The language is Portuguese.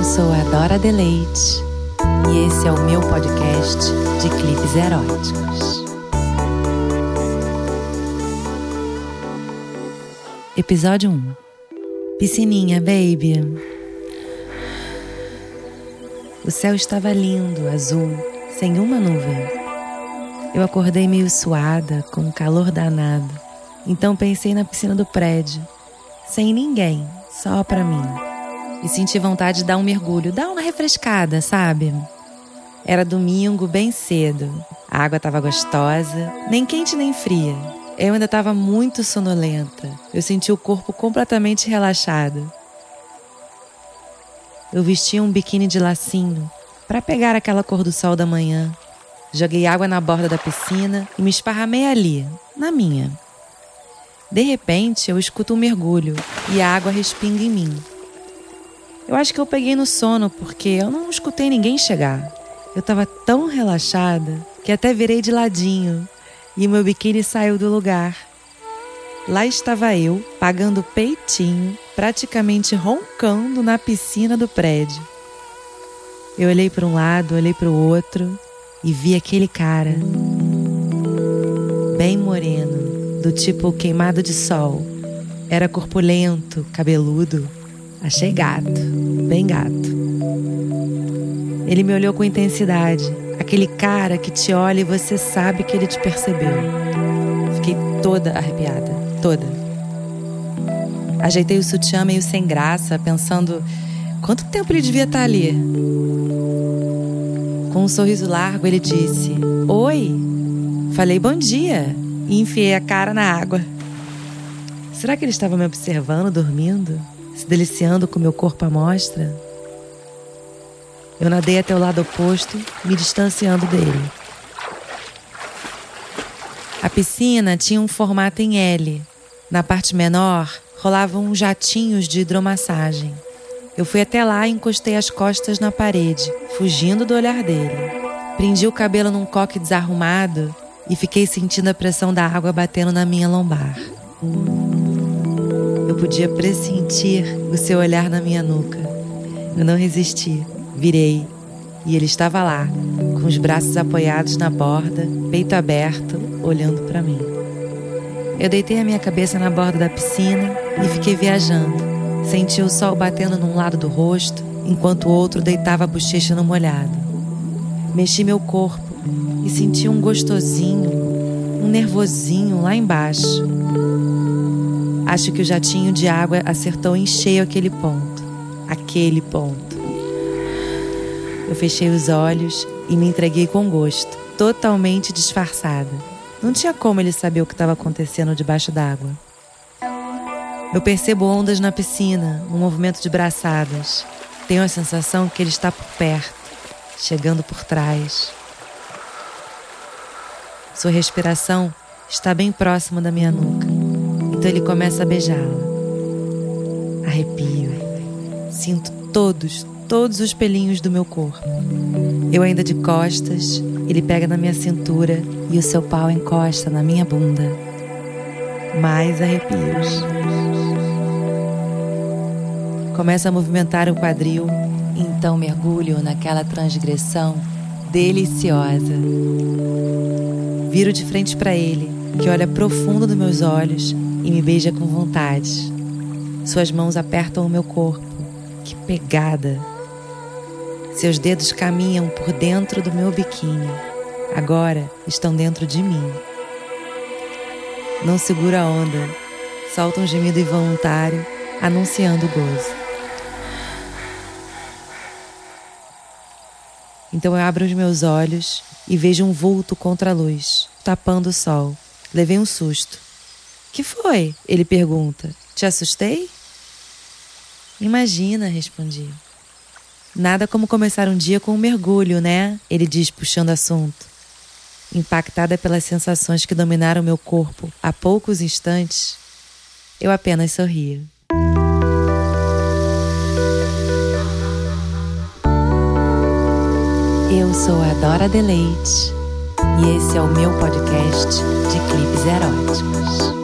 Eu sou a Dora Deleite e esse é o meu podcast de clipes eróticos. Episódio 1 Piscininha, baby. O céu estava lindo, azul, sem uma nuvem. Eu acordei meio suada, com um calor danado. Então pensei na piscina do prédio, sem ninguém, só para mim e senti vontade de dar um mergulho, dar uma refrescada, sabe? Era domingo, bem cedo. A água estava gostosa, nem quente nem fria. Eu ainda estava muito sonolenta. Eu senti o corpo completamente relaxado. Eu vestia um biquíni de lacinho para pegar aquela cor do sol da manhã. Joguei água na borda da piscina e me esparramei ali, na minha. De repente, eu escuto um mergulho e a água respinga em mim. Eu acho que eu peguei no sono porque eu não escutei ninguém chegar. Eu estava tão relaxada que até virei de ladinho e meu biquíni saiu do lugar. Lá estava eu, pagando peitinho, praticamente roncando na piscina do prédio. Eu olhei para um lado, olhei para o outro e vi aquele cara, bem moreno, do tipo queimado de sol. Era corpulento, cabeludo Achei gato, bem gato. Ele me olhou com intensidade, aquele cara que te olha e você sabe que ele te percebeu. Fiquei toda arrepiada, toda. Ajeitei o sutiã meio sem graça, pensando quanto tempo ele devia estar ali. Com um sorriso largo, ele disse: Oi. Falei bom dia e enfiei a cara na água. Será que ele estava me observando dormindo? Se deliciando com meu corpo à mostra. Eu nadei até o lado oposto, me distanciando dele. A piscina tinha um formato em L. Na parte menor, rolavam jatinhos de hidromassagem. Eu fui até lá e encostei as costas na parede, fugindo do olhar dele. Prendi o cabelo num coque desarrumado e fiquei sentindo a pressão da água batendo na minha lombar. Podia pressentir o seu olhar na minha nuca. Eu não resisti, virei e ele estava lá, com os braços apoiados na borda, peito aberto, olhando para mim. Eu deitei a minha cabeça na borda da piscina e fiquei viajando. Senti o sol batendo num lado do rosto, enquanto o outro deitava a bochecha no molhado. Mexi meu corpo e senti um gostosinho, um nervosinho lá embaixo. Acho que o jatinho de água acertou em cheio aquele ponto. Aquele ponto. Eu fechei os olhos e me entreguei com gosto, totalmente disfarçada. Não tinha como ele saber o que estava acontecendo debaixo d'água. Eu percebo ondas na piscina, um movimento de braçadas. Tenho a sensação que ele está por perto, chegando por trás. Sua respiração está bem próxima da minha nuca. Então ele começa a beijá-la. Arrepio. Sinto todos, todos os pelinhos do meu corpo. Eu ainda de costas, ele pega na minha cintura e o seu pau encosta na minha bunda. Mais arrepios. Começa a movimentar o quadril, então mergulho naquela transgressão deliciosa. Viro de frente para ele, que olha profundo nos meus olhos e me beija com vontade. Suas mãos apertam o meu corpo. Que pegada! Seus dedos caminham por dentro do meu biquíni. Agora estão dentro de mim. Não segura a onda. Solta um gemido involuntário, anunciando o gozo. Então eu abro os meus olhos e vejo um vulto contra a luz, tapando o sol. Levei um susto. Que foi? Ele pergunta. Te assustei? Imagina, respondi. Nada como começar um dia com um mergulho, né? Ele diz, puxando assunto. Impactada pelas sensações que dominaram meu corpo há poucos instantes, eu apenas sorrio. Eu sou a Dora Deleite e esse é o meu podcast de clipes eróticos.